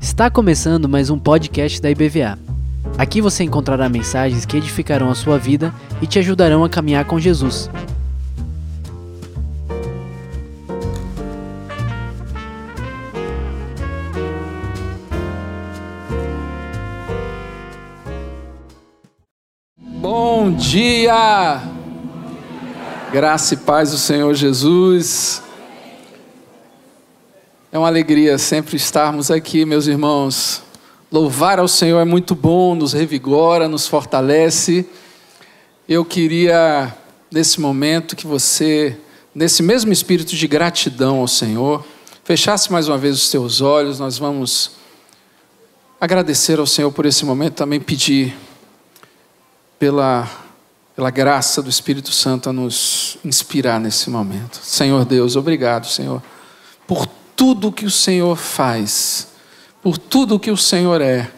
Está começando mais um podcast da IBVA. Aqui você encontrará mensagens que edificarão a sua vida e te ajudarão a caminhar com Jesus. Bom dia! Graça e paz do Senhor Jesus. É uma alegria sempre estarmos aqui, meus irmãos. Louvar ao Senhor é muito bom, nos revigora, nos fortalece. Eu queria, nesse momento, que você, nesse mesmo espírito de gratidão ao Senhor, fechasse mais uma vez os teus olhos. Nós vamos agradecer ao Senhor por esse momento, também pedir pela, pela graça do Espírito Santo a nos inspirar nesse momento. Senhor Deus, obrigado, Senhor, por tudo que o Senhor faz, por tudo que o Senhor é.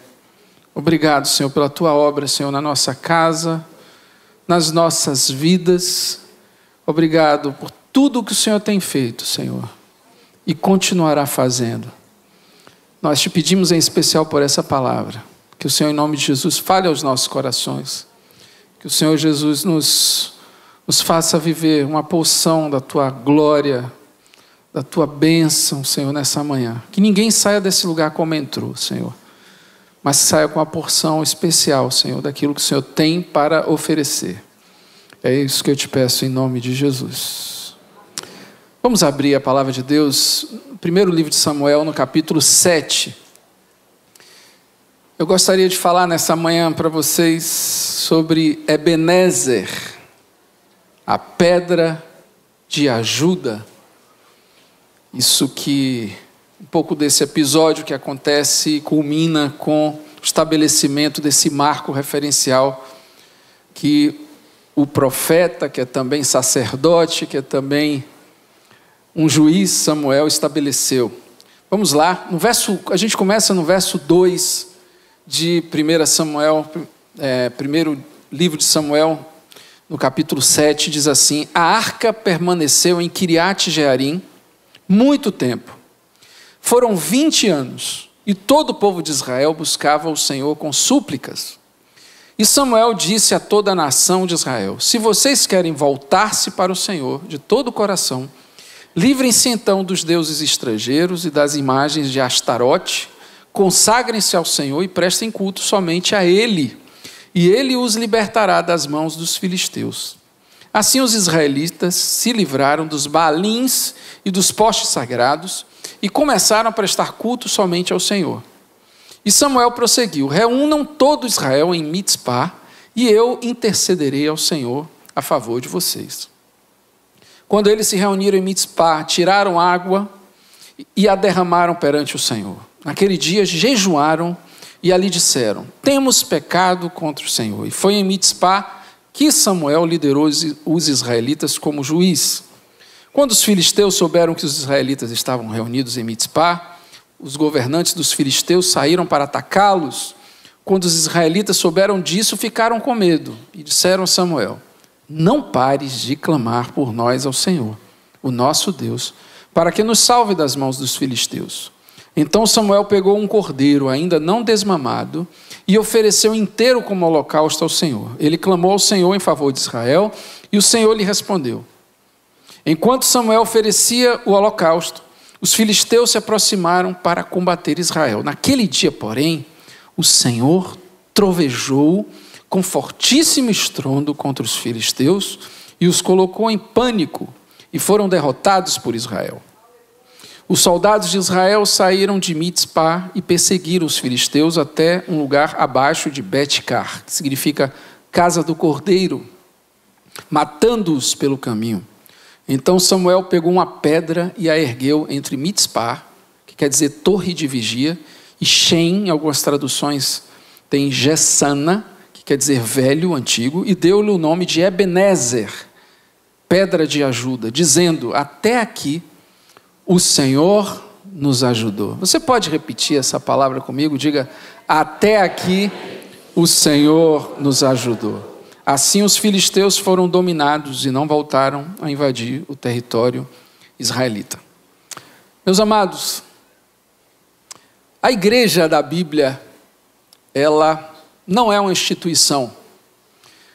Obrigado, Senhor, pela tua obra, Senhor, na nossa casa, nas nossas vidas. Obrigado por tudo que o Senhor tem feito, Senhor, e continuará fazendo. Nós te pedimos em especial por essa palavra, que o Senhor, em nome de Jesus, fale aos nossos corações, que o Senhor Jesus nos, nos faça viver uma porção da tua glória, da tua bênção, Senhor, nessa manhã. Que ninguém saia desse lugar como entrou, Senhor, mas saia com uma porção especial, Senhor, daquilo que o Senhor tem para oferecer. É isso que eu te peço em nome de Jesus. Vamos abrir a palavra de Deus, primeiro livro de Samuel, no capítulo 7. Eu gostaria de falar nessa manhã para vocês sobre Ebenezer, a pedra de ajuda isso que um pouco desse episódio que acontece culmina com o estabelecimento desse marco referencial que o profeta, que é também sacerdote, que é também um juiz, Samuel, estabeleceu. Vamos lá, no verso, a gente começa no verso 2 de 1 Samuel, é, primeiro livro de Samuel, no capítulo 7, diz assim: A arca permaneceu em Kiriat Jearim, muito tempo. Foram 20 anos e todo o povo de Israel buscava o Senhor com súplicas. E Samuel disse a toda a nação de Israel: Se vocês querem voltar-se para o Senhor de todo o coração, livrem-se então dos deuses estrangeiros e das imagens de Astarote, consagrem-se ao Senhor e prestem culto somente a Ele, e Ele os libertará das mãos dos filisteus. Assim os israelitas se livraram dos balins e dos postes sagrados e começaram a prestar culto somente ao Senhor. E Samuel prosseguiu: Reúnam todo Israel em Mitzpah, e eu intercederei ao Senhor a favor de vocês. Quando eles se reuniram em Mitzpah, tiraram água e a derramaram perante o Senhor. Naquele dia jejuaram e ali disseram: Temos pecado contra o Senhor. E foi em Mitzpah que Samuel liderou os israelitas como juiz. Quando os filisteus souberam que os israelitas estavam reunidos em Mitzpah, os governantes dos filisteus saíram para atacá-los. Quando os israelitas souberam disso, ficaram com medo e disseram a Samuel: Não pares de clamar por nós ao Senhor, o nosso Deus, para que nos salve das mãos dos filisteus. Então Samuel pegou um cordeiro ainda não desmamado e ofereceu inteiro como holocausto ao Senhor. Ele clamou ao Senhor em favor de Israel e o Senhor lhe respondeu. Enquanto Samuel oferecia o holocausto, os filisteus se aproximaram para combater Israel. Naquele dia, porém, o Senhor trovejou com fortíssimo estrondo contra os filisteus e os colocou em pânico e foram derrotados por Israel. Os soldados de Israel saíram de Mitzpah e perseguiram os filisteus até um lugar abaixo de Betcar, que significa casa do cordeiro, matando-os pelo caminho. Então Samuel pegou uma pedra e a ergueu entre Mitzpah, que quer dizer torre de vigia, e Shem, em algumas traduções tem Gessana, que quer dizer velho, antigo, e deu-lhe o nome de Ebenezer, pedra de ajuda, dizendo: Até aqui o Senhor nos ajudou. Você pode repetir essa palavra comigo? Diga: Até aqui o Senhor nos ajudou. Assim os filisteus foram dominados e não voltaram a invadir o território israelita. Meus amados, a igreja da Bíblia, ela não é uma instituição.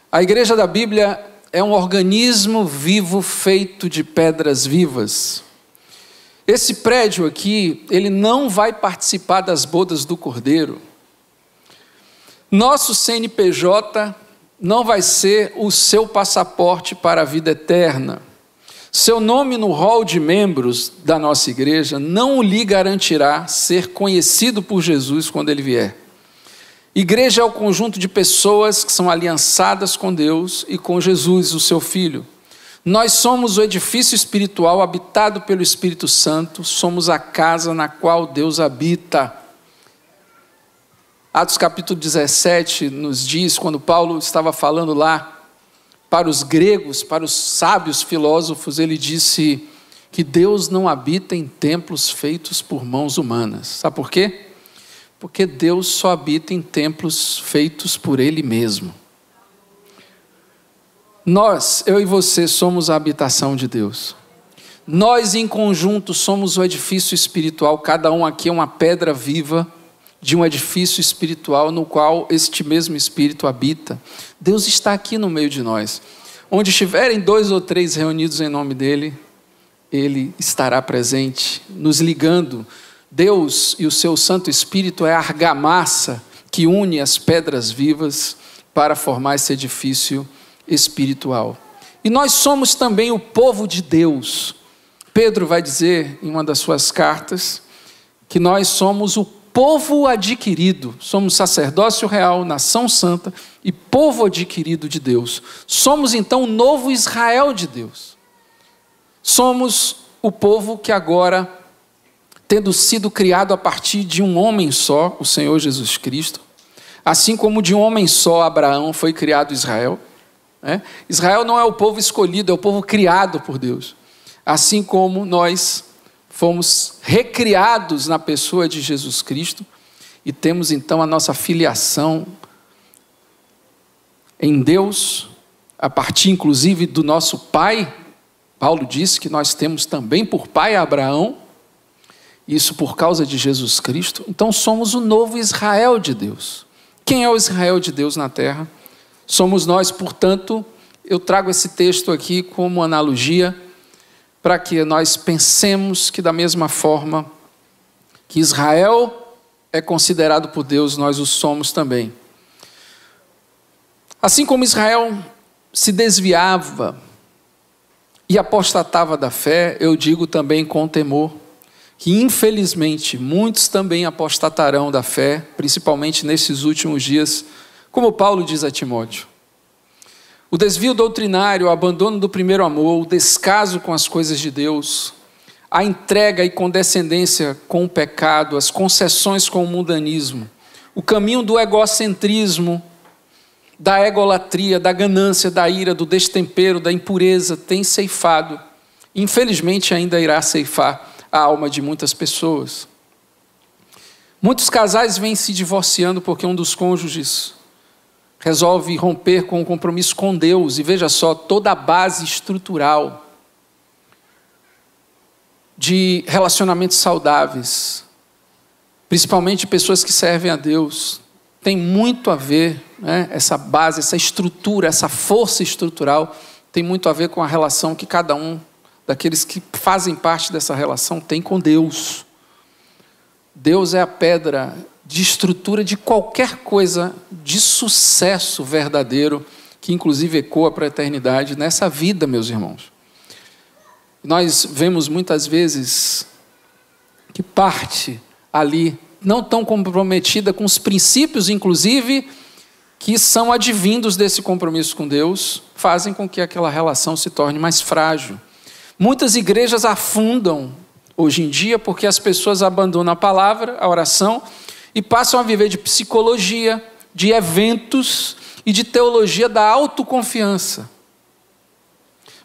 A igreja da Bíblia é um organismo vivo feito de pedras vivas. Esse prédio aqui, ele não vai participar das bodas do Cordeiro. Nosso CNPJ não vai ser o seu passaporte para a vida eterna. Seu nome no hall de membros da nossa igreja não lhe garantirá ser conhecido por Jesus quando ele vier. Igreja é o conjunto de pessoas que são aliançadas com Deus e com Jesus, o seu Filho. Nós somos o edifício espiritual habitado pelo Espírito Santo, somos a casa na qual Deus habita. Atos capítulo 17 nos diz, quando Paulo estava falando lá para os gregos, para os sábios filósofos, ele disse que Deus não habita em templos feitos por mãos humanas. Sabe por quê? Porque Deus só habita em templos feitos por Ele mesmo. Nós, eu e você, somos a habitação de Deus. Nós, em conjunto, somos o edifício espiritual, cada um aqui é uma pedra viva de um edifício espiritual no qual este mesmo Espírito habita. Deus está aqui no meio de nós. Onde estiverem dois ou três reunidos em nome dEle, Ele estará presente, nos ligando. Deus e o seu Santo Espírito é a argamassa que une as pedras vivas para formar esse edifício espiritual. E nós somos também o povo de Deus. Pedro vai dizer em uma das suas cartas que nós somos o povo adquirido, somos sacerdócio real, nação santa e povo adquirido de Deus. Somos então o novo Israel de Deus. Somos o povo que agora, tendo sido criado a partir de um homem só, o Senhor Jesus Cristo, assim como de um homem só Abraão foi criado Israel. Né? Israel não é o povo escolhido, é o povo criado por Deus. Assim como nós fomos recriados na pessoa de Jesus Cristo e temos então a nossa filiação em Deus, a partir inclusive do nosso pai. Paulo disse que nós temos também por pai Abraão, isso por causa de Jesus Cristo. Então somos o novo Israel de Deus. Quem é o Israel de Deus na terra? Somos nós, portanto, eu trago esse texto aqui como analogia para que nós pensemos que, da mesma forma que Israel é considerado por Deus, nós o somos também. Assim como Israel se desviava e apostatava da fé, eu digo também com temor que, infelizmente, muitos também apostatarão da fé, principalmente nesses últimos dias, como Paulo diz a Timóteo. O desvio doutrinário, o abandono do primeiro amor, o descaso com as coisas de Deus, a entrega e condescendência com o pecado, as concessões com o mundanismo, o caminho do egocentrismo, da egolatria, da ganância, da ira, do destempero, da impureza, tem ceifado, infelizmente ainda irá ceifar a alma de muitas pessoas. Muitos casais vêm se divorciando porque um dos cônjuges resolve romper com o compromisso com Deus, e veja só, toda a base estrutural de relacionamentos saudáveis, principalmente pessoas que servem a Deus, tem muito a ver, né, essa base, essa estrutura, essa força estrutural, tem muito a ver com a relação que cada um daqueles que fazem parte dessa relação tem com Deus. Deus é a pedra de estrutura de qualquer coisa de sucesso verdadeiro, que inclusive ecoa para a eternidade nessa vida, meus irmãos. Nós vemos muitas vezes que parte ali não tão comprometida com os princípios, inclusive, que são advindos desse compromisso com Deus, fazem com que aquela relação se torne mais frágil. Muitas igrejas afundam hoje em dia porque as pessoas abandonam a palavra, a oração e passam a viver de psicologia, de eventos e de teologia da autoconfiança.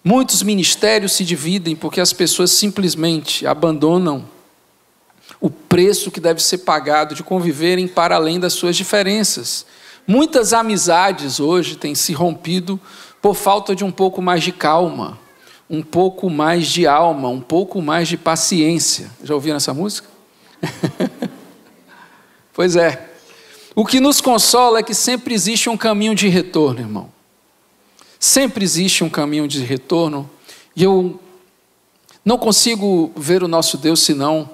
Muitos ministérios se dividem porque as pessoas simplesmente abandonam o preço que deve ser pagado de conviverem para além das suas diferenças. Muitas amizades hoje têm se rompido por falta de um pouco mais de calma, um pouco mais de alma, um pouco mais de paciência. Já ouviram essa música? pois é. O que nos consola é que sempre existe um caminho de retorno, irmão. Sempre existe um caminho de retorno. E eu não consigo ver o nosso Deus senão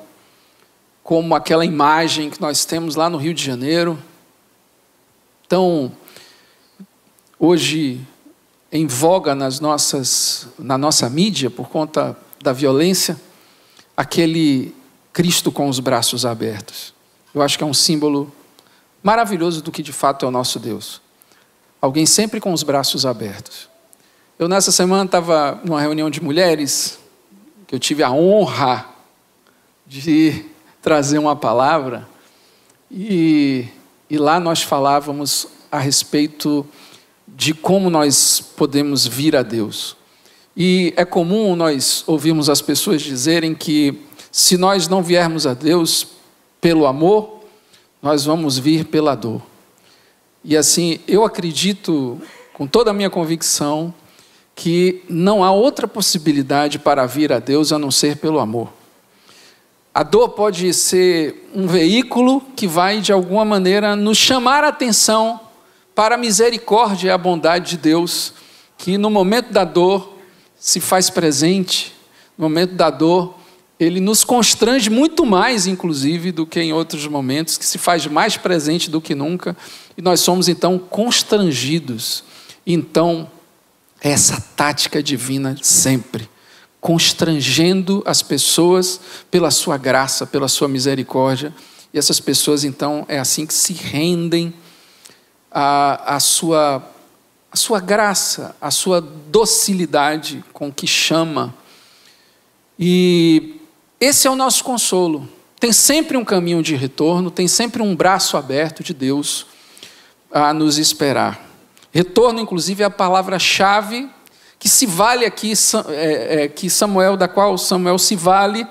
como aquela imagem que nós temos lá no Rio de Janeiro. Então, hoje em voga nas nossas, na nossa mídia por conta da violência, aquele Cristo com os braços abertos. Eu acho que é um símbolo maravilhoso do que de fato é o nosso Deus. Alguém sempre com os braços abertos. Eu nessa semana estava numa reunião de mulheres, que eu tive a honra de trazer uma palavra, e, e lá nós falávamos a respeito de como nós podemos vir a Deus. E é comum nós ouvirmos as pessoas dizerem que se nós não viermos a Deus pelo amor, nós vamos vir pela dor. E assim, eu acredito com toda a minha convicção que não há outra possibilidade para vir a Deus a não ser pelo amor. A dor pode ser um veículo que vai, de alguma maneira, nos chamar a atenção para a misericórdia e a bondade de Deus, que no momento da dor se faz presente, no momento da dor, ele nos constrange muito mais, inclusive, do que em outros momentos, que se faz mais presente do que nunca, e nós somos então constrangidos. Então, essa tática divina sempre, constrangendo as pessoas pela sua graça, pela sua misericórdia, e essas pessoas então é assim que se rendem a, a, sua, a sua graça, a sua docilidade com que chama. E esse é o nosso consolo. Tem sempre um caminho de retorno, tem sempre um braço aberto de Deus a nos esperar. Retorno, inclusive, é a palavra-chave que se vale aqui, é, é, que Samuel, da qual Samuel se vale,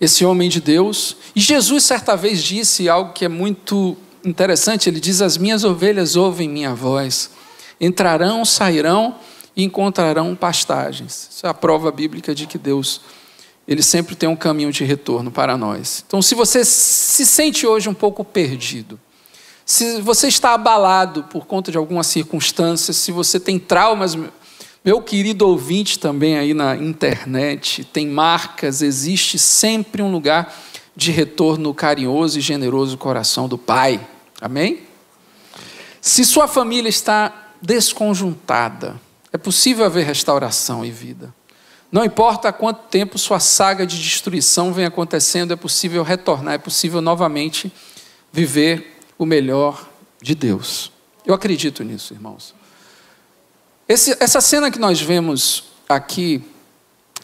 esse homem de Deus. E Jesus, certa vez, disse algo que é muito interessante, ele diz: As minhas ovelhas ouvem minha voz, entrarão, sairão e encontrarão pastagens. Isso é a prova bíblica de que Deus, ele sempre tem um caminho de retorno para nós. Então, se você se sente hoje um pouco perdido, se você está abalado por conta de alguma circunstância, se você tem traumas, meu querido ouvinte também aí na internet, tem marcas, existe sempre um lugar de retorno carinhoso e generoso coração do Pai. Amém? Se sua família está desconjuntada, é possível haver restauração e vida. Não importa há quanto tempo sua saga de destruição vem acontecendo, é possível retornar, é possível novamente viver o melhor de Deus. Eu acredito nisso, irmãos. Esse, essa cena que nós vemos aqui,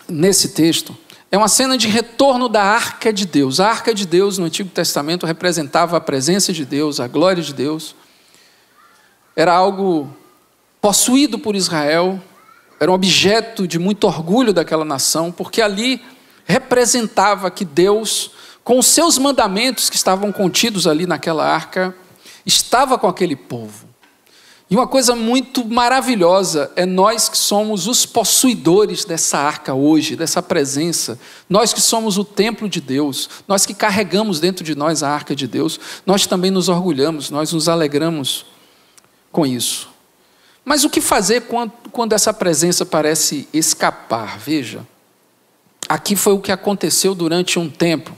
nesse texto, é uma cena de retorno da arca de Deus. A arca de Deus no Antigo Testamento representava a presença de Deus, a glória de Deus. Era algo possuído por Israel, era um objeto de muito orgulho daquela nação, porque ali representava que Deus, com os seus mandamentos que estavam contidos ali naquela arca, estava com aquele povo. E uma coisa muito maravilhosa é nós que somos os possuidores dessa arca hoje, dessa presença, nós que somos o templo de Deus, nós que carregamos dentro de nós a arca de Deus, nós também nos orgulhamos, nós nos alegramos com isso. Mas o que fazer quando, quando essa presença parece escapar? Veja, aqui foi o que aconteceu durante um tempo,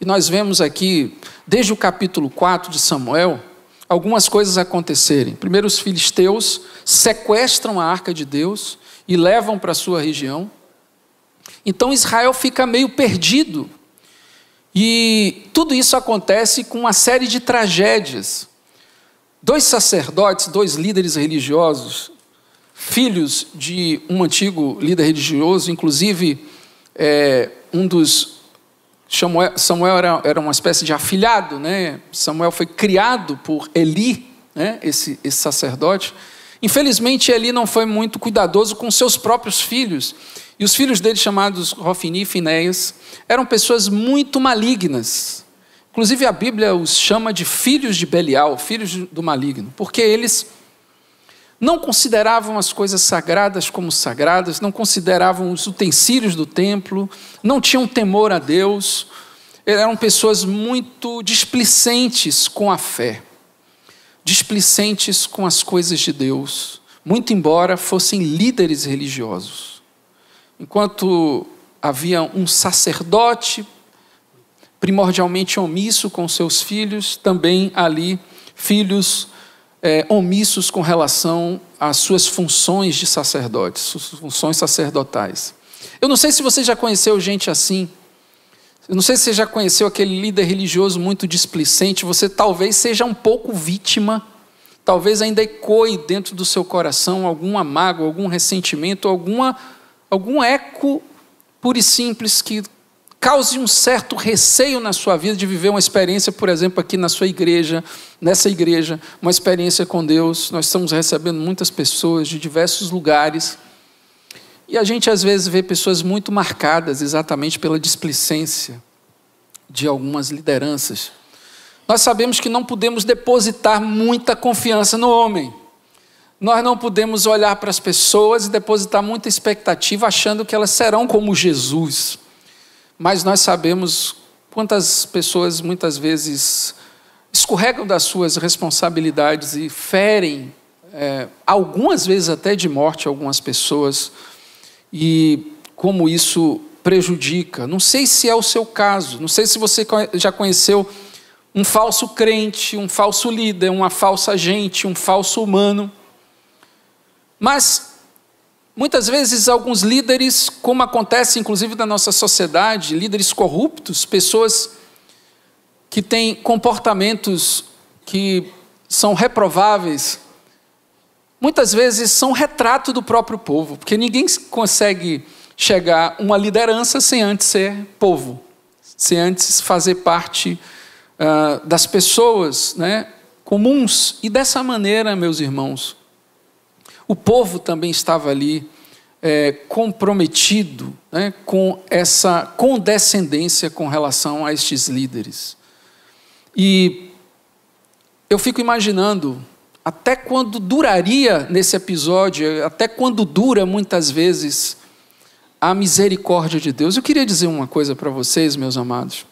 e nós vemos aqui, desde o capítulo 4 de Samuel, algumas coisas acontecerem. Primeiro, os filisteus sequestram a arca de Deus e levam para a sua região. Então Israel fica meio perdido. E tudo isso acontece com uma série de tragédias. Dois sacerdotes, dois líderes religiosos, filhos de um antigo líder religioso, inclusive é, um dos Samuel, era, era, uma espécie de afilhado, né? Samuel foi criado por Eli, né? esse, esse sacerdote. Infelizmente, Eli não foi muito cuidadoso com seus próprios filhos. E os filhos dele, chamados Rofini e Finéias, eram pessoas muito malignas. Inclusive, a Bíblia os chama de filhos de Belial, filhos do maligno, porque eles não consideravam as coisas sagradas como sagradas, não consideravam os utensílios do templo, não tinham temor a Deus, eram pessoas muito displicentes com a fé, displicentes com as coisas de Deus, muito embora fossem líderes religiosos. Enquanto havia um sacerdote primordialmente omisso com seus filhos, também ali filhos é, omissos com relação às suas funções de sacerdotes, suas funções sacerdotais. Eu não sei se você já conheceu gente assim. Eu não sei se você já conheceu aquele líder religioso muito displicente. Você talvez seja um pouco vítima, talvez ainda ecoe dentro do seu coração alguma mágoa, algum ressentimento, alguma, algum eco puro e simples que cause um certo receio na sua vida de viver uma experiência, por exemplo, aqui na sua igreja, nessa igreja, uma experiência com Deus. Nós estamos recebendo muitas pessoas de diversos lugares. E a gente às vezes vê pessoas muito marcadas exatamente pela displicência de algumas lideranças. Nós sabemos que não podemos depositar muita confiança no homem. Nós não podemos olhar para as pessoas e depositar muita expectativa achando que elas serão como Jesus mas nós sabemos quantas pessoas muitas vezes escorregam das suas responsabilidades e ferem, é, algumas vezes até de morte, algumas pessoas, e como isso prejudica. Não sei se é o seu caso, não sei se você já conheceu um falso crente, um falso líder, uma falsa gente, um falso humano. Mas Muitas vezes, alguns líderes, como acontece inclusive na nossa sociedade, líderes corruptos, pessoas que têm comportamentos que são reprováveis, muitas vezes são retrato do próprio povo, porque ninguém consegue chegar a uma liderança sem antes ser povo, sem antes fazer parte uh, das pessoas né, comuns. E dessa maneira, meus irmãos, o povo também estava ali é, comprometido né, com essa condescendência com relação a estes líderes. E eu fico imaginando até quando duraria nesse episódio, até quando dura muitas vezes a misericórdia de Deus. Eu queria dizer uma coisa para vocês, meus amados.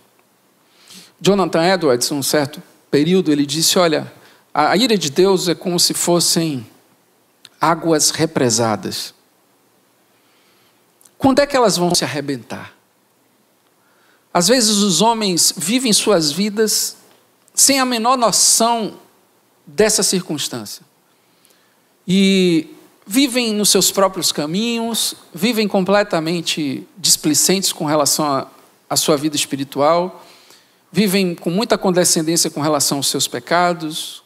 Jonathan Edwards, um certo período, ele disse: Olha, a ira de Deus é como se fossem águas represadas. Quando é que elas vão se arrebentar? Às vezes os homens vivem suas vidas sem a menor noção dessa circunstância. E vivem nos seus próprios caminhos, vivem completamente displicentes com relação à sua vida espiritual, vivem com muita condescendência com relação aos seus pecados,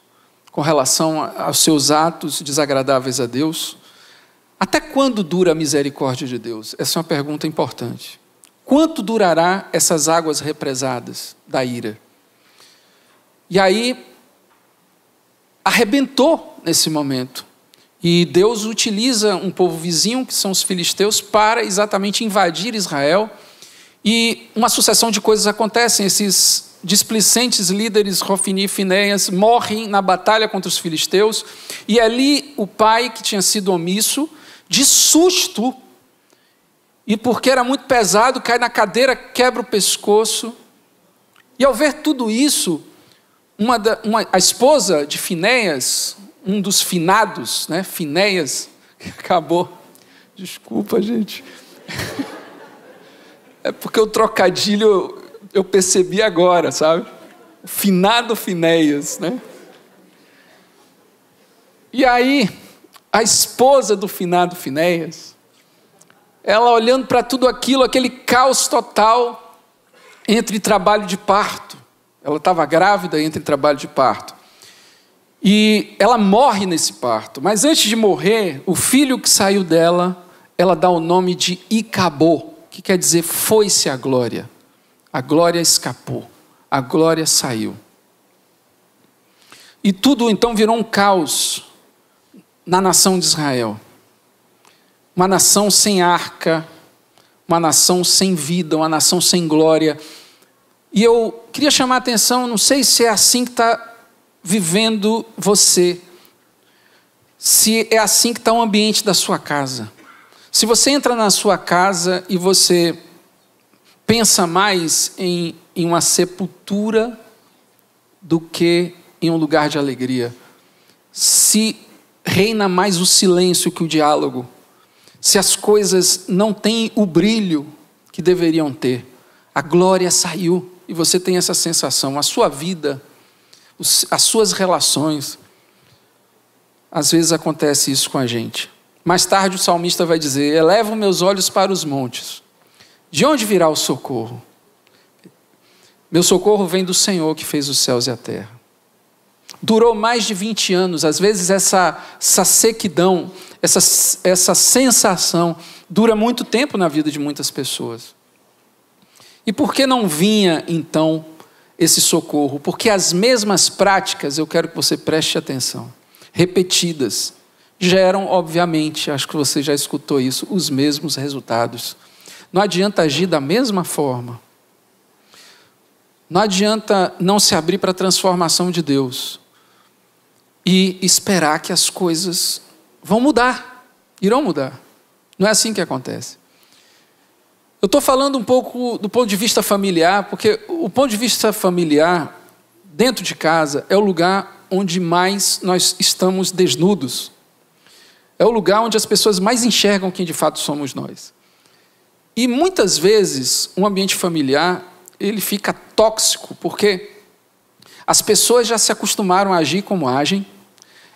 com relação aos seus atos desagradáveis a Deus? Até quando dura a misericórdia de Deus? Essa é uma pergunta importante. Quanto durará essas águas represadas da ira? E aí, arrebentou nesse momento. E Deus utiliza um povo vizinho, que são os filisteus, para exatamente invadir Israel. E uma sucessão de coisas acontecem. Esses displicentes líderes Rofini e Finéias morrem na batalha contra os filisteus, e ali o pai, que tinha sido omisso, de susto, e porque era muito pesado, cai na cadeira, quebra o pescoço. E ao ver tudo isso, uma, da, uma a esposa de Finéias, um dos finados, né, Finéias, acabou. Desculpa, gente. É porque o trocadilho eu percebi agora, sabe? Finado Finéias, né? E aí, a esposa do finado Finéias, ela olhando para tudo aquilo, aquele caos total entre trabalho de parto. Ela estava grávida entre trabalho de parto. E ela morre nesse parto. Mas antes de morrer, o filho que saiu dela, ela dá o nome de Icabô, que quer dizer foi-se a glória a glória escapou, a glória saiu. E tudo então virou um caos na nação de Israel. Uma nação sem arca, uma nação sem vida, uma nação sem glória. E eu queria chamar a atenção, não sei se é assim que está vivendo você. se é assim que está o ambiente da sua casa. Se você entra na sua casa e você pensa mais em, em uma sepultura do que em um lugar de alegria. Se reina mais o silêncio que o diálogo. Se as coisas não têm o brilho que deveriam ter. A glória saiu e você tem essa sensação. A sua vida, as suas relações. Às vezes acontece isso com a gente. Mais tarde o salmista vai dizer: Elevo meus olhos para os montes. De onde virá o socorro? Meu socorro vem do Senhor que fez os céus e a terra. Durou mais de 20 anos, às vezes essa, essa sequidão, essa, essa sensação, dura muito tempo na vida de muitas pessoas. E por que não vinha então esse socorro? Porque as mesmas práticas, eu quero que você preste atenção, repetidas, geram, obviamente, acho que você já escutou isso, os mesmos resultados. Não adianta agir da mesma forma. Não adianta não se abrir para a transformação de Deus e esperar que as coisas vão mudar, irão mudar. Não é assim que acontece. Eu estou falando um pouco do ponto de vista familiar, porque o ponto de vista familiar, dentro de casa, é o lugar onde mais nós estamos desnudos. É o lugar onde as pessoas mais enxergam quem de fato somos nós. E muitas vezes um ambiente familiar ele fica tóxico porque as pessoas já se acostumaram a agir como agem,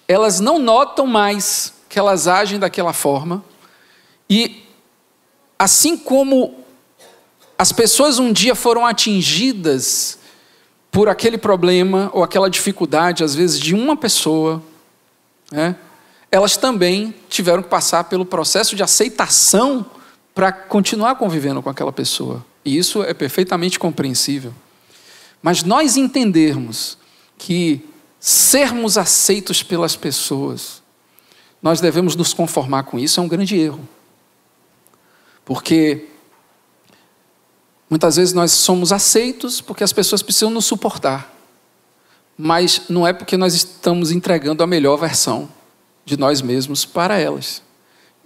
elas não notam mais que elas agem daquela forma e assim como as pessoas um dia foram atingidas por aquele problema ou aquela dificuldade, às vezes de uma pessoa, né, elas também tiveram que passar pelo processo de aceitação para continuar convivendo com aquela pessoa. E isso é perfeitamente compreensível. Mas nós entendermos que sermos aceitos pelas pessoas, nós devemos nos conformar com isso, é um grande erro. Porque muitas vezes nós somos aceitos porque as pessoas precisam nos suportar. Mas não é porque nós estamos entregando a melhor versão de nós mesmos para elas.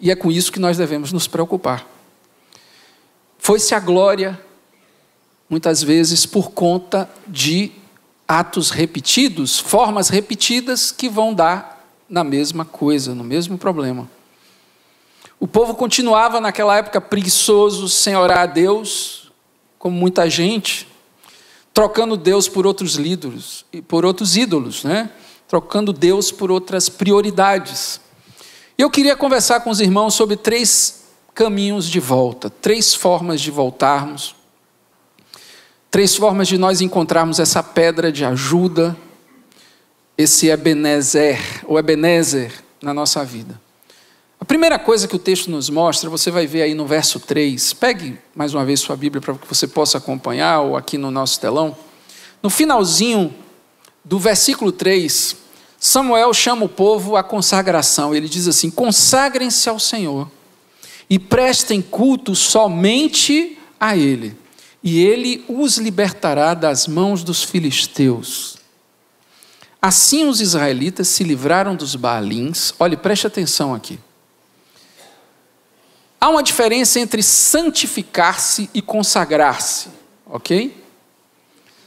E é com isso que nós devemos nos preocupar. Foi-se a glória, muitas vezes por conta de atos repetidos, formas repetidas que vão dar na mesma coisa, no mesmo problema. O povo continuava naquela época preguiçoso, sem orar a Deus, como muita gente, trocando Deus por outros líderes por outros ídolos, né? Trocando Deus por outras prioridades. Eu queria conversar com os irmãos sobre três caminhos de volta, três formas de voltarmos, três formas de nós encontrarmos essa pedra de ajuda, esse Ebenezer, ou Ebenezer na nossa vida. A primeira coisa que o texto nos mostra, você vai ver aí no verso 3, pegue mais uma vez sua Bíblia para que você possa acompanhar, ou aqui no nosso telão. No finalzinho do versículo 3, Samuel chama o povo à consagração. Ele diz assim: consagrem-se ao Senhor e prestem culto somente a Ele, e Ele os libertará das mãos dos filisteus. Assim os israelitas se livraram dos Baalins. Olhe, preste atenção aqui. Há uma diferença entre santificar-se e consagrar-se, ok?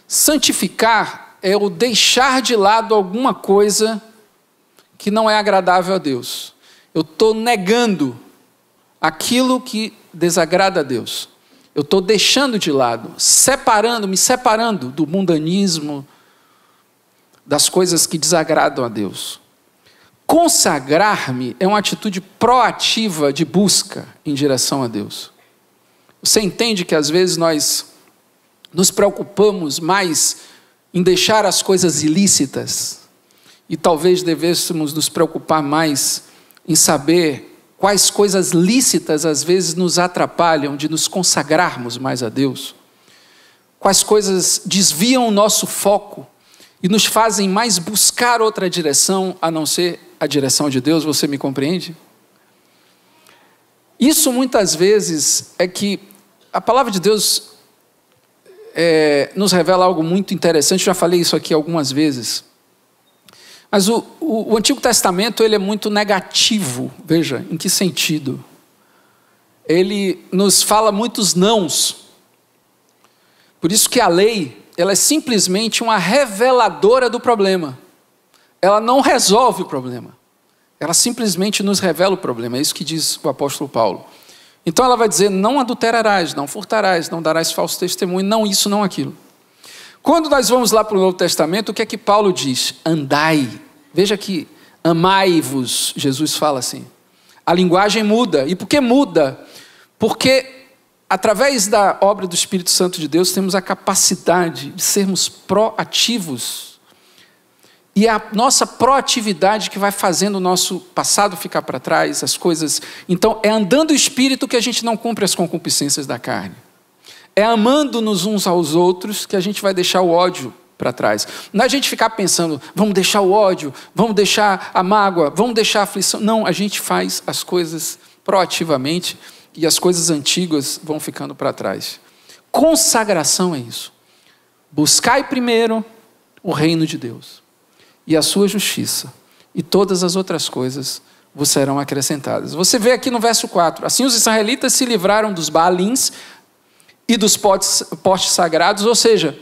Santificar é o deixar de lado alguma coisa que não é agradável a Deus. Eu estou negando aquilo que desagrada a Deus. Eu estou deixando de lado, separando, me separando do mundanismo, das coisas que desagradam a Deus. Consagrar-me é uma atitude proativa de busca em direção a Deus. Você entende que às vezes nós nos preocupamos mais em deixar as coisas ilícitas e talvez devêssemos nos preocupar mais em saber quais coisas lícitas às vezes nos atrapalham de nos consagrarmos mais a Deus, quais coisas desviam o nosso foco e nos fazem mais buscar outra direção a não ser a direção de Deus, você me compreende? Isso muitas vezes é que a palavra de Deus é, nos revela algo muito interessante, já falei isso aqui algumas vezes. Mas o, o, o, Antigo Testamento ele é muito negativo. Veja, em que sentido? Ele nos fala muitos nãos. Por isso que a lei ela é simplesmente uma reveladora do problema. Ela não resolve o problema. Ela simplesmente nos revela o problema. É isso que diz o apóstolo Paulo. Então ela vai dizer: não adulterarás, não furtarás, não darás falso testemunho, não isso, não aquilo. Quando nós vamos lá para o Novo Testamento, o que é que Paulo diz? Andai. Veja que amai-vos, Jesus fala assim. A linguagem muda. E por que muda? Porque através da obra do Espírito Santo de Deus temos a capacidade de sermos proativos. E é a nossa proatividade que vai fazendo o nosso passado ficar para trás, as coisas. Então, é andando o espírito que a gente não cumpre as concupiscências da carne. É amando-nos uns aos outros que a gente vai deixar o ódio para trás. Não é a gente ficar pensando, vamos deixar o ódio, vamos deixar a mágoa, vamos deixar a aflição. Não, a gente faz as coisas proativamente e as coisas antigas vão ficando para trás. Consagração é isso. Buscai primeiro o reino de Deus e a sua justiça, e todas as outras coisas vos serão acrescentadas. Você vê aqui no verso 4: Assim os israelitas se livraram dos Baalins, e dos postes, postes sagrados, ou seja,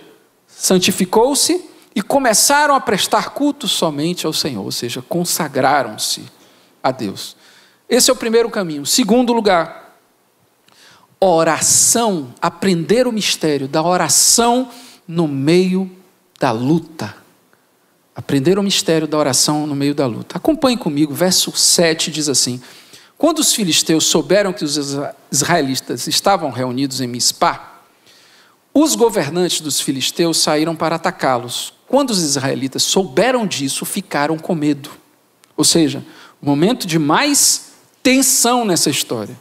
santificou-se e começaram a prestar culto somente ao Senhor, ou seja, consagraram-se a Deus. Esse é o primeiro caminho. Segundo lugar, oração, aprender o mistério da oração no meio da luta. Aprender o mistério da oração no meio da luta. Acompanhe comigo, verso 7 diz assim: quando os filisteus souberam que os israelitas estavam reunidos em Mispá, os governantes dos filisteus saíram para atacá-los. Quando os israelitas souberam disso, ficaram com medo. Ou seja, o momento de mais tensão nessa história.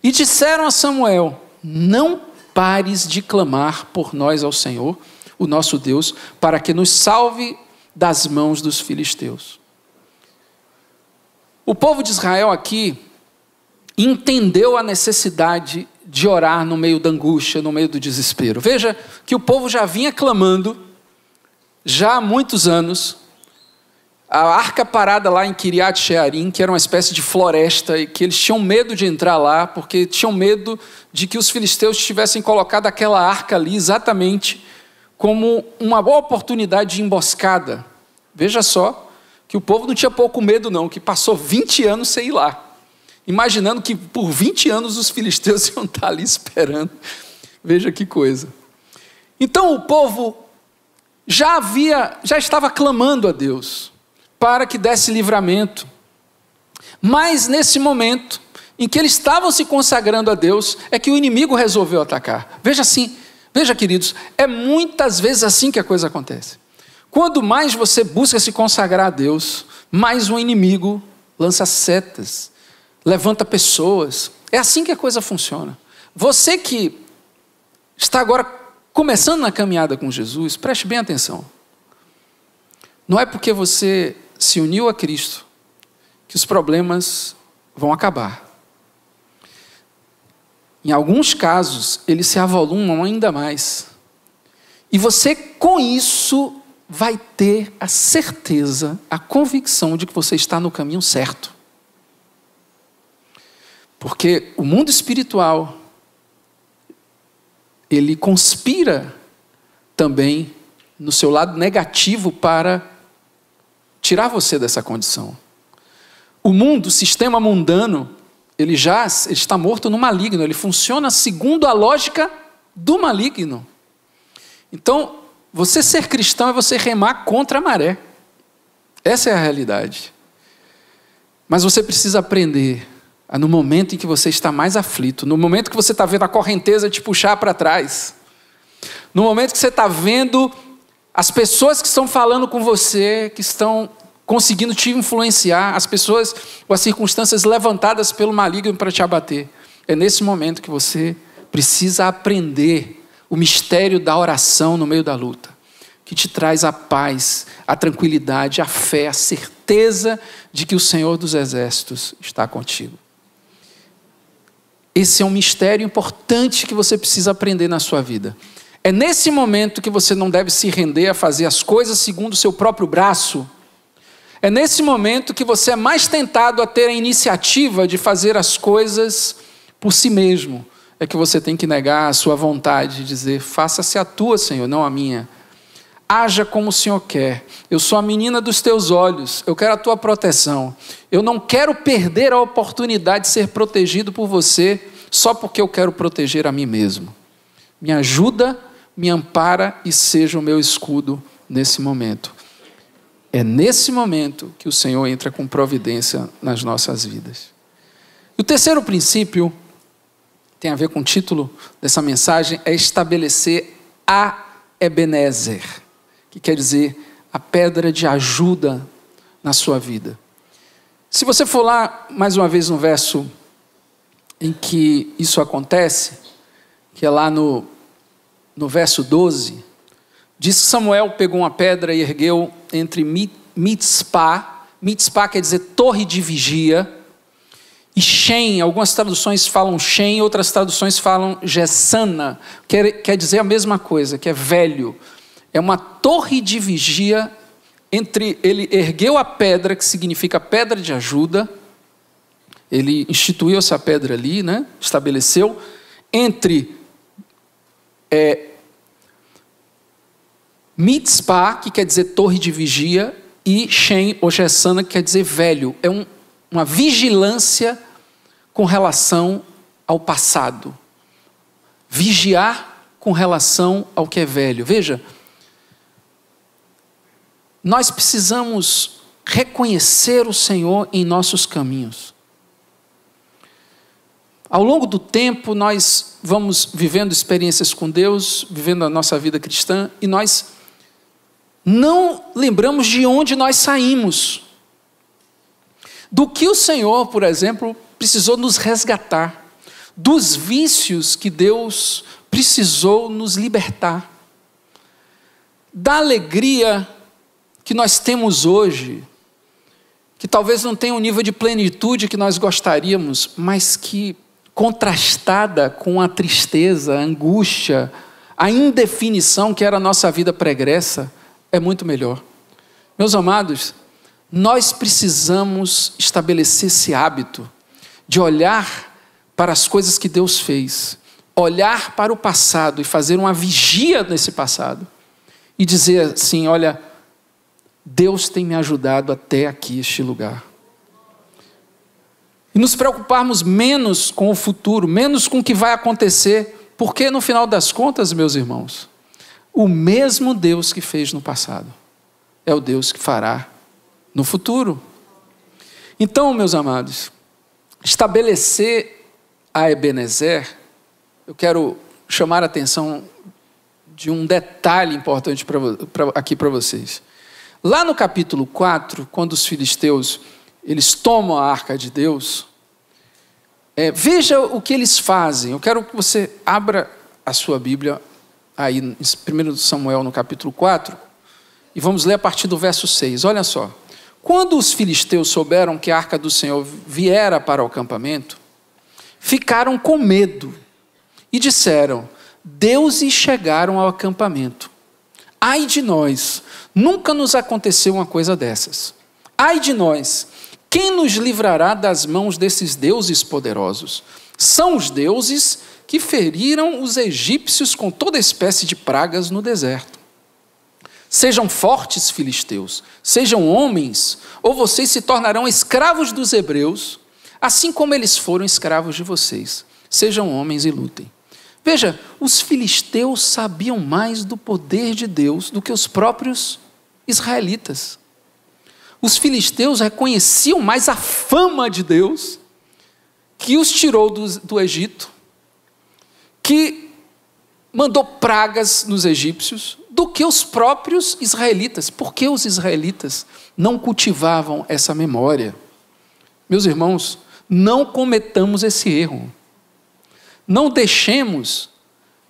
E disseram a Samuel: Não pares de clamar por nós ao Senhor, o nosso Deus, para que nos salve das mãos dos filisteus. O povo de Israel aqui entendeu a necessidade de orar no meio da angústia, no meio do desespero. Veja que o povo já vinha clamando, já há muitos anos, a arca parada lá em Kiriat Shearim, que era uma espécie de floresta, e que eles tinham medo de entrar lá, porque tinham medo de que os filisteus tivessem colocado aquela arca ali exatamente como uma boa oportunidade de emboscada. Veja só que o povo não tinha pouco medo, não, que passou 20 anos sem ir lá imaginando que por 20 anos os filisteus iam estar ali esperando. Veja que coisa. Então o povo já havia, já estava clamando a Deus para que desse livramento. Mas nesse momento em que eles estavam se consagrando a Deus, é que o inimigo resolveu atacar. Veja assim, veja queridos, é muitas vezes assim que a coisa acontece. Quando mais você busca se consagrar a Deus, mais o inimigo lança setas, levanta pessoas. É assim que a coisa funciona. Você que está agora começando na caminhada com Jesus, preste bem atenção. Não é porque você se uniu a Cristo que os problemas vão acabar. Em alguns casos, eles se avolumam ainda mais. E você, com isso, vai ter a certeza, a convicção de que você está no caminho certo. Porque o mundo espiritual ele conspira também no seu lado negativo para tirar você dessa condição. O mundo, o sistema mundano, ele já ele está morto no maligno, ele funciona segundo a lógica do maligno. Então, você ser cristão é você remar contra a maré. Essa é a realidade. Mas você precisa aprender no momento em que você está mais aflito, no momento que você está vendo a correnteza te puxar para trás, no momento que você está vendo as pessoas que estão falando com você, que estão conseguindo te influenciar, as pessoas ou as circunstâncias levantadas pelo maligno para te abater. É nesse momento que você precisa aprender o mistério da oração no meio da luta, que te traz a paz, a tranquilidade, a fé, a certeza de que o Senhor dos Exércitos está contigo. Esse é um mistério importante que você precisa aprender na sua vida. É nesse momento que você não deve se render a fazer as coisas segundo o seu próprio braço. É nesse momento que você é mais tentado a ter a iniciativa de fazer as coisas por si mesmo. É que você tem que negar a sua vontade, dizer: faça-se a tua, Senhor, não a minha. Haja como o Senhor quer. Eu sou a menina dos teus olhos. Eu quero a tua proteção. Eu não quero perder a oportunidade de ser protegido por você só porque eu quero proteger a mim mesmo. Me ajuda, me ampara e seja o meu escudo nesse momento. É nesse momento que o Senhor entra com providência nas nossas vidas. E o terceiro princípio tem a ver com o título dessa mensagem, é estabelecer a Ebenezer, que quer dizer a pedra de ajuda na sua vida. Se você for lá mais uma vez no verso em que isso acontece, que é lá no, no verso 12, diz que Samuel pegou uma pedra e ergueu entre Mitzpah, Mitzpah quer dizer torre de vigia, e Shem, algumas traduções falam Shem, outras traduções falam Gessana, quer, quer dizer a mesma coisa, que é velho. É uma torre de vigia entre ele ergueu a pedra, que significa pedra de ajuda, ele instituiu essa pedra ali, né? estabeleceu, entre é, Mitzpah, que quer dizer torre de vigia, e Shem, ou Gessana, que quer dizer velho. É um, uma vigilância com relação ao passado. Vigiar com relação ao que é velho. Veja, nós precisamos reconhecer o Senhor em nossos caminhos. Ao longo do tempo, nós vamos vivendo experiências com Deus, vivendo a nossa vida cristã, e nós não lembramos de onde nós saímos. Do que o Senhor, por exemplo, precisou nos resgatar. Dos vícios que Deus precisou nos libertar. Da alegria que nós temos hoje, que talvez não tenha o nível de plenitude que nós gostaríamos, mas que contrastada com a tristeza, a angústia, a indefinição que era a nossa vida pregressa, é muito melhor. Meus amados, nós precisamos estabelecer esse hábito de olhar para as coisas que Deus fez, olhar para o passado e fazer uma vigia nesse passado e dizer assim: olha, Deus tem me ajudado até aqui, este lugar e nos preocuparmos menos com o futuro, menos com o que vai acontecer, porque no final das contas, meus irmãos, o mesmo Deus que fez no passado é o Deus que fará no futuro. Então, meus amados, estabelecer a Ebenezer, eu quero chamar a atenção de um detalhe importante pra, pra, aqui para vocês. Lá no capítulo 4, quando os filisteus eles tomam a arca de Deus, é, veja o que eles fazem. Eu quero que você abra a sua Bíblia aí em 1 Samuel no capítulo 4 e vamos ler a partir do verso 6. Olha só. Quando os filisteus souberam que a arca do Senhor viera para o acampamento, ficaram com medo e disseram: Deuses chegaram ao acampamento. Ai de nós, nunca nos aconteceu uma coisa dessas. Ai de nós, quem nos livrará das mãos desses deuses poderosos? São os deuses que feriram os egípcios com toda espécie de pragas no deserto. Sejam fortes, filisteus, sejam homens, ou vocês se tornarão escravos dos hebreus, assim como eles foram escravos de vocês. Sejam homens e lutem. Veja, os filisteus sabiam mais do poder de Deus do que os próprios israelitas. Os filisteus reconheciam mais a fama de Deus, que os tirou do, do Egito, que mandou pragas nos egípcios, do que os próprios israelitas. Por que os israelitas não cultivavam essa memória? Meus irmãos, não cometamos esse erro. Não deixemos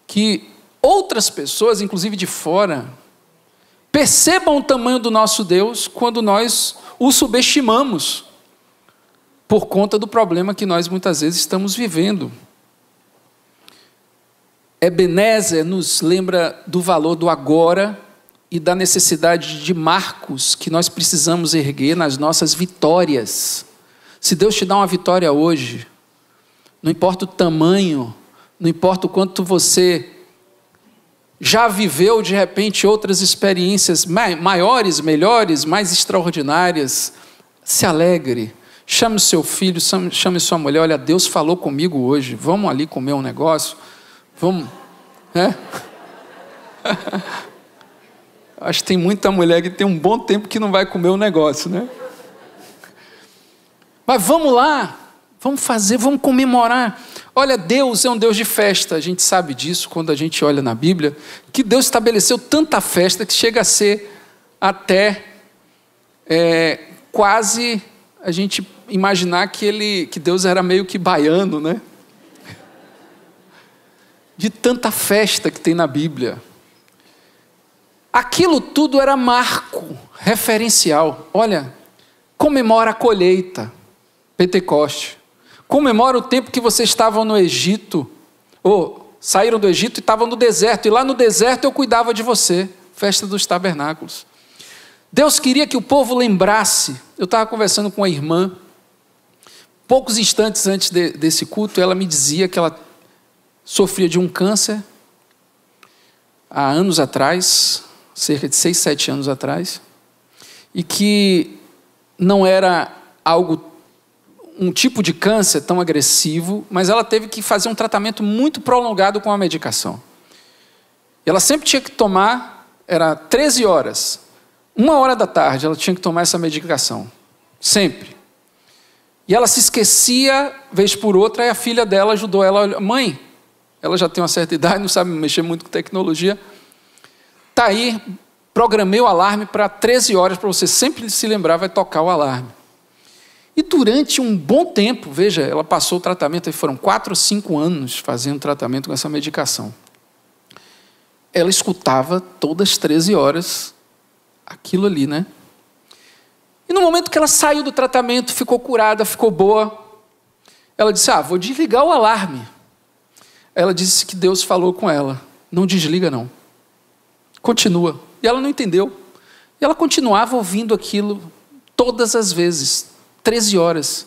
que outras pessoas, inclusive de fora, Percebam o tamanho do nosso Deus quando nós o subestimamos, por conta do problema que nós muitas vezes estamos vivendo. Ebenezer nos lembra do valor do agora e da necessidade de marcos que nós precisamos erguer nas nossas vitórias. Se Deus te dá uma vitória hoje, não importa o tamanho, não importa o quanto você já viveu de repente outras experiências maiores, melhores, mais extraordinárias, se alegre. Chame seu filho, chame sua mulher. Olha, Deus falou comigo hoje. Vamos ali comer um negócio. Vamos, né? Acho que tem muita mulher que tem um bom tempo que não vai comer um negócio, né? Mas vamos lá, vamos fazer, vamos comemorar. Olha, Deus é um Deus de festa, a gente sabe disso quando a gente olha na Bíblia, que Deus estabeleceu tanta festa que chega a ser até é, quase a gente imaginar que ele, que Deus era meio que baiano, né? De tanta festa que tem na Bíblia. Aquilo tudo era marco, referencial. Olha, comemora a colheita, Pentecoste. Comemora o tempo que vocês estavam no Egito, ou saíram do Egito e estavam no deserto, e lá no deserto eu cuidava de você. Festa dos tabernáculos. Deus queria que o povo lembrasse. Eu estava conversando com a irmã, poucos instantes antes de, desse culto, ela me dizia que ela sofria de um câncer há anos atrás, cerca de seis, sete anos atrás, e que não era algo, um tipo de câncer tão agressivo, mas ela teve que fazer um tratamento muito prolongado com a medicação. Ela sempre tinha que tomar, era 13 horas, uma hora da tarde, ela tinha que tomar essa medicação, sempre. E ela se esquecia, vez por outra, e a filha dela ajudou ela, mãe, ela já tem uma certa idade, não sabe mexer muito com tecnologia, Está aí, programei o alarme para 13 horas, para você sempre se lembrar, vai tocar o alarme. E durante um bom tempo, veja, ela passou o tratamento, foram quatro ou cinco anos fazendo tratamento com essa medicação. Ela escutava todas as 13 horas aquilo ali, né? E no momento que ela saiu do tratamento, ficou curada, ficou boa, ela disse: Ah, vou desligar o alarme. Ela disse que Deus falou com ela: Não desliga, não. Continua. E ela não entendeu. E ela continuava ouvindo aquilo todas as vezes, 13 horas.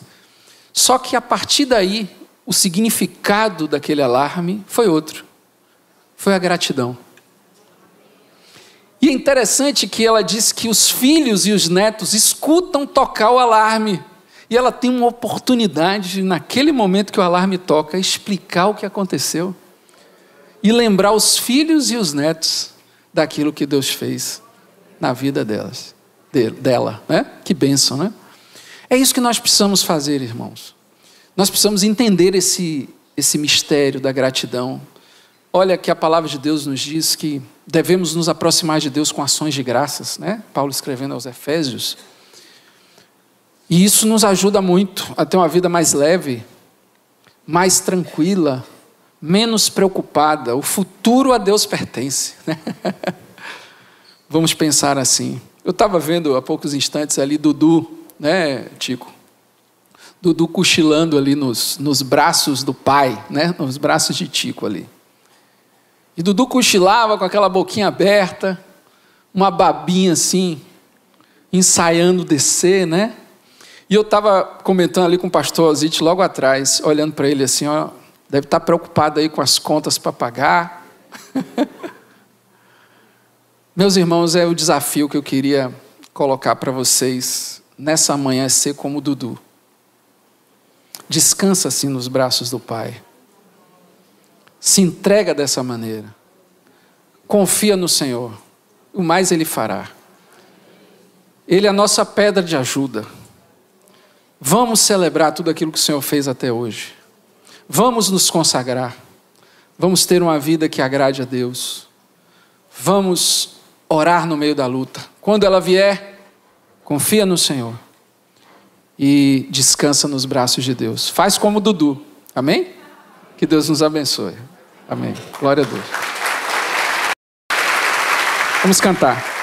Só que a partir daí, o significado daquele alarme foi outro. Foi a gratidão. E é interessante que ela diz que os filhos e os netos escutam tocar o alarme. E ela tem uma oportunidade, naquele momento que o alarme toca, explicar o que aconteceu. E lembrar os filhos e os netos daquilo que Deus fez na vida delas, dela, né? Que bênção, né? É isso que nós precisamos fazer, irmãos. Nós precisamos entender esse, esse mistério da gratidão. Olha que a palavra de Deus nos diz que devemos nos aproximar de Deus com ações de graças, né? Paulo escrevendo aos Efésios. E isso nos ajuda muito a ter uma vida mais leve, mais tranquila, menos preocupada. O futuro a Deus pertence. Vamos pensar assim. Eu estava vendo há poucos instantes ali Dudu, né, Tico? Dudu cochilando ali nos, nos braços do pai, né? Nos braços de Tico ali. E Dudu cochilava com aquela boquinha aberta, uma babinha assim, ensaiando descer, né? E eu estava comentando ali com o pastor Ozite logo atrás, olhando para ele assim, ó, Deve estar preocupado aí com as contas para pagar. Meus irmãos, é o desafio que eu queria colocar para vocês nessa manhã é ser como Dudu. Descansa assim nos braços do Pai. Se entrega dessa maneira. Confia no Senhor. O mais Ele fará. Ele é a nossa pedra de ajuda. Vamos celebrar tudo aquilo que o Senhor fez até hoje. Vamos nos consagrar. Vamos ter uma vida que agrade a Deus. Vamos orar no meio da luta. Quando ela vier, confia no Senhor e descansa nos braços de Deus. Faz como Dudu. Amém? Que Deus nos abençoe. Amém. Glória a Deus. Vamos cantar.